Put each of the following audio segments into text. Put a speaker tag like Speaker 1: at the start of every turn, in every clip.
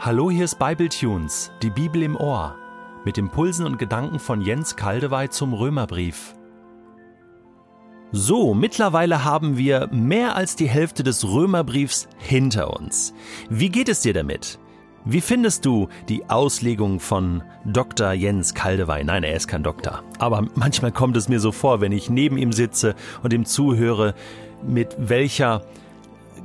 Speaker 1: Hallo, hier ist Bibletunes, die Bibel im Ohr, mit Impulsen und Gedanken von Jens Kaldewey zum Römerbrief. So, mittlerweile haben wir mehr als die Hälfte des Römerbriefs hinter uns. Wie geht es dir damit? Wie findest du die Auslegung von Dr. Jens Kaldewey? Nein, er ist kein Doktor. Aber manchmal kommt es mir so vor, wenn ich neben ihm sitze und ihm zuhöre, mit welcher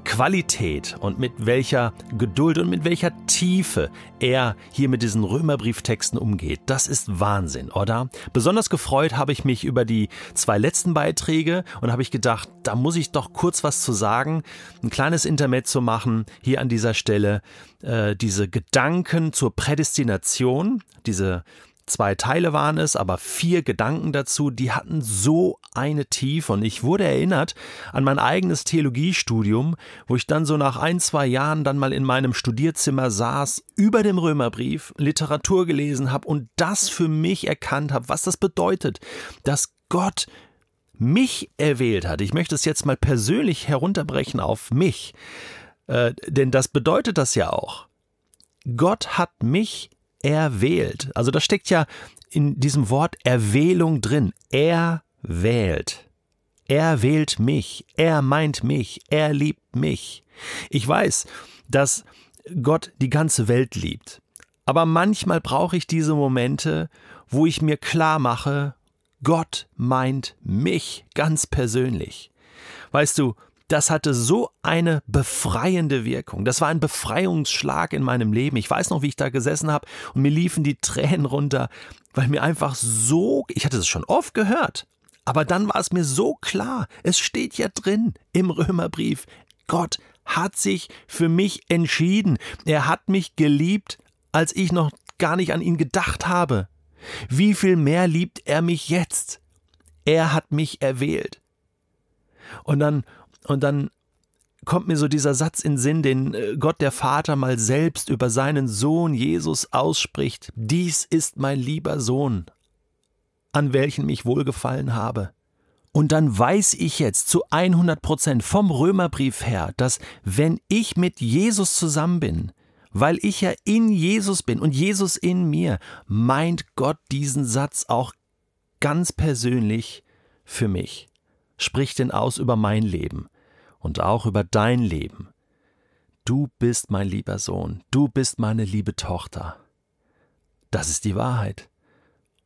Speaker 1: Qualität und mit welcher Geduld und mit welcher Tiefe er hier mit diesen Römerbrieftexten umgeht. Das ist Wahnsinn, oder? Besonders gefreut habe ich mich über die zwei letzten Beiträge und habe ich gedacht, da muss ich doch kurz was zu sagen, ein kleines Intermezzo machen hier an dieser Stelle. Äh, diese Gedanken zur Prädestination, diese Zwei Teile waren es, aber vier Gedanken dazu, die hatten so eine Tiefe. Und ich wurde erinnert an mein eigenes Theologiestudium, wo ich dann so nach ein, zwei Jahren dann mal in meinem Studierzimmer saß, über dem Römerbrief Literatur gelesen habe und das für mich erkannt habe, was das bedeutet, dass Gott mich erwählt hat. Ich möchte es jetzt mal persönlich herunterbrechen auf mich, äh, denn das bedeutet das ja auch. Gott hat mich er wählt. Also da steckt ja in diesem Wort Erwählung drin. Er wählt. Er wählt mich. Er meint mich. Er liebt mich. Ich weiß, dass Gott die ganze Welt liebt. Aber manchmal brauche ich diese Momente, wo ich mir klar mache, Gott meint mich ganz persönlich. Weißt du, das hatte so eine befreiende Wirkung. Das war ein Befreiungsschlag in meinem Leben. Ich weiß noch, wie ich da gesessen habe und mir liefen die Tränen runter, weil mir einfach so, ich hatte es schon oft gehört, aber dann war es mir so klar, es steht ja drin im Römerbrief, Gott hat sich für mich entschieden. Er hat mich geliebt, als ich noch gar nicht an ihn gedacht habe. Wie viel mehr liebt er mich jetzt? Er hat mich erwählt. Und dann, und dann kommt mir so dieser Satz in Sinn, den äh, Gott der Vater mal selbst über seinen Sohn Jesus ausspricht. Dies ist mein lieber Sohn, an welchen mich wohlgefallen habe. Und dann weiß ich jetzt zu 100 Prozent vom Römerbrief her, dass wenn ich mit Jesus zusammen bin, weil ich ja in Jesus bin und Jesus in mir, meint Gott diesen Satz auch ganz persönlich für mich. Spricht denn aus über mein Leben und auch über dein Leben. Du bist mein lieber Sohn, du bist meine liebe Tochter. Das ist die Wahrheit.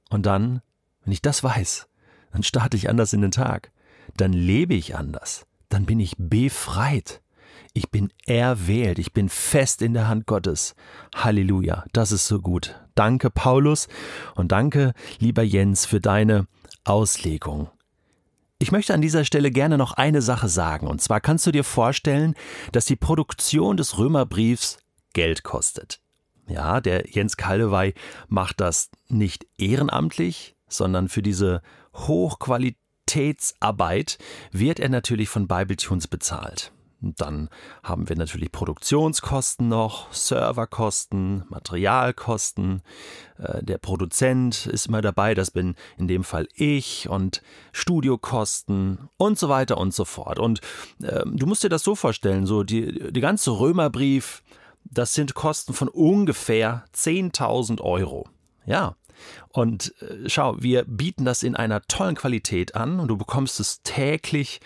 Speaker 1: Und dann, wenn ich das weiß, dann starte ich anders in den Tag, dann lebe ich anders, dann bin ich befreit. Ich bin erwählt, ich bin fest in der Hand Gottes. Halleluja, das ist so gut. Danke, Paulus, und danke, lieber Jens, für deine Auslegung. Ich möchte an dieser Stelle gerne noch eine Sache sagen, und zwar kannst du dir vorstellen, dass die Produktion des Römerbriefs Geld kostet. Ja, der Jens Kaldewey macht das nicht ehrenamtlich, sondern für diese Hochqualitätsarbeit wird er natürlich von Bibletunes bezahlt. Dann haben wir natürlich Produktionskosten noch, Serverkosten, Materialkosten. Äh, der Produzent ist immer dabei, das bin in dem Fall ich und Studiokosten und so weiter und so fort. Und äh, du musst dir das so vorstellen, so die, die ganze Römerbrief, das sind Kosten von ungefähr 10.000 Euro. Ja, und äh, schau, wir bieten das in einer tollen Qualität an und du bekommst es täglich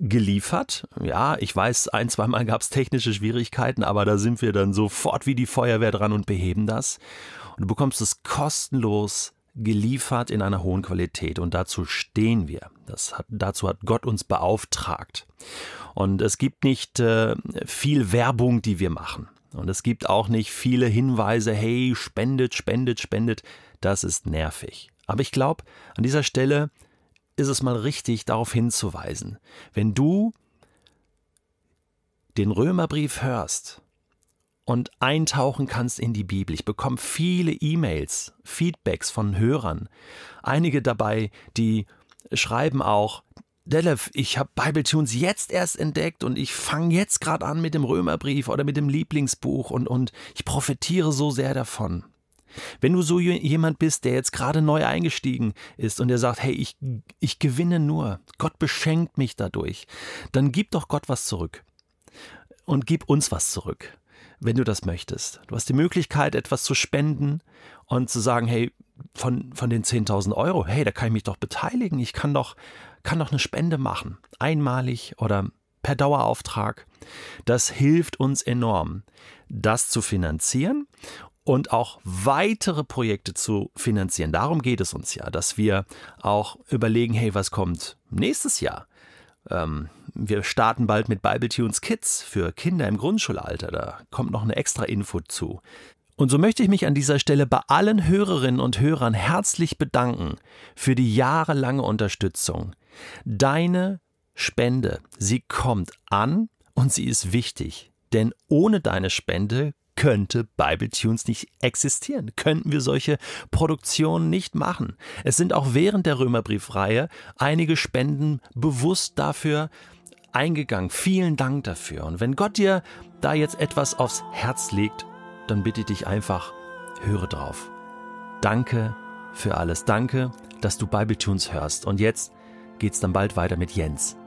Speaker 1: geliefert. Ja, ich weiß, ein, zweimal gab es technische Schwierigkeiten, aber da sind wir dann sofort wie die Feuerwehr dran und beheben das. Und du bekommst es kostenlos geliefert in einer hohen Qualität. Und dazu stehen wir. Das hat, dazu hat Gott uns beauftragt. Und es gibt nicht äh, viel Werbung, die wir machen. Und es gibt auch nicht viele Hinweise, hey, spendet, spendet, spendet. Das ist nervig. Aber ich glaube, an dieser Stelle ist es mal richtig, darauf hinzuweisen. Wenn du den Römerbrief hörst und eintauchen kannst in die Bibel. Ich bekomme viele E-Mails, Feedbacks von Hörern. Einige dabei, die schreiben auch, Delef, ich habe Bibletunes jetzt erst entdeckt und ich fange jetzt gerade an mit dem Römerbrief oder mit dem Lieblingsbuch und, und ich profitiere so sehr davon. Wenn du so jemand bist, der jetzt gerade neu eingestiegen ist und der sagt, hey, ich, ich gewinne nur, Gott beschenkt mich dadurch, dann gib doch Gott was zurück und gib uns was zurück. wenn du das möchtest. Du hast die Möglichkeit, etwas zu spenden und zu sagen, hey, von, von den 10.000 Euro, hey, da kann ich mich doch beteiligen. Ich kann doch, kann doch eine Spende machen. Einmalig oder per Dauerauftrag. Das hilft uns enorm, das zu finanzieren und auch weitere Projekte zu finanzieren. Darum geht es uns ja, dass wir auch überlegen, hey, was kommt nächstes Jahr? Ähm, wir starten bald mit Bible Tunes Kids für Kinder im Grundschulalter. Da kommt noch eine extra Info zu. Und so möchte ich mich an dieser Stelle bei allen Hörerinnen und Hörern herzlich bedanken für die jahrelange Unterstützung. Deine Spende, sie kommt an und sie ist wichtig. Denn ohne deine Spende könnte Bible Tunes nicht existieren, könnten wir solche Produktionen nicht machen. Es sind auch während der Römerbriefreihe einige Spenden bewusst dafür eingegangen. Vielen Dank dafür. Und wenn Gott dir da jetzt etwas aufs Herz legt, dann bitte ich dich einfach, höre drauf. Danke für alles. Danke, dass du Bible Tunes hörst. Und jetzt geht's dann bald weiter mit Jens.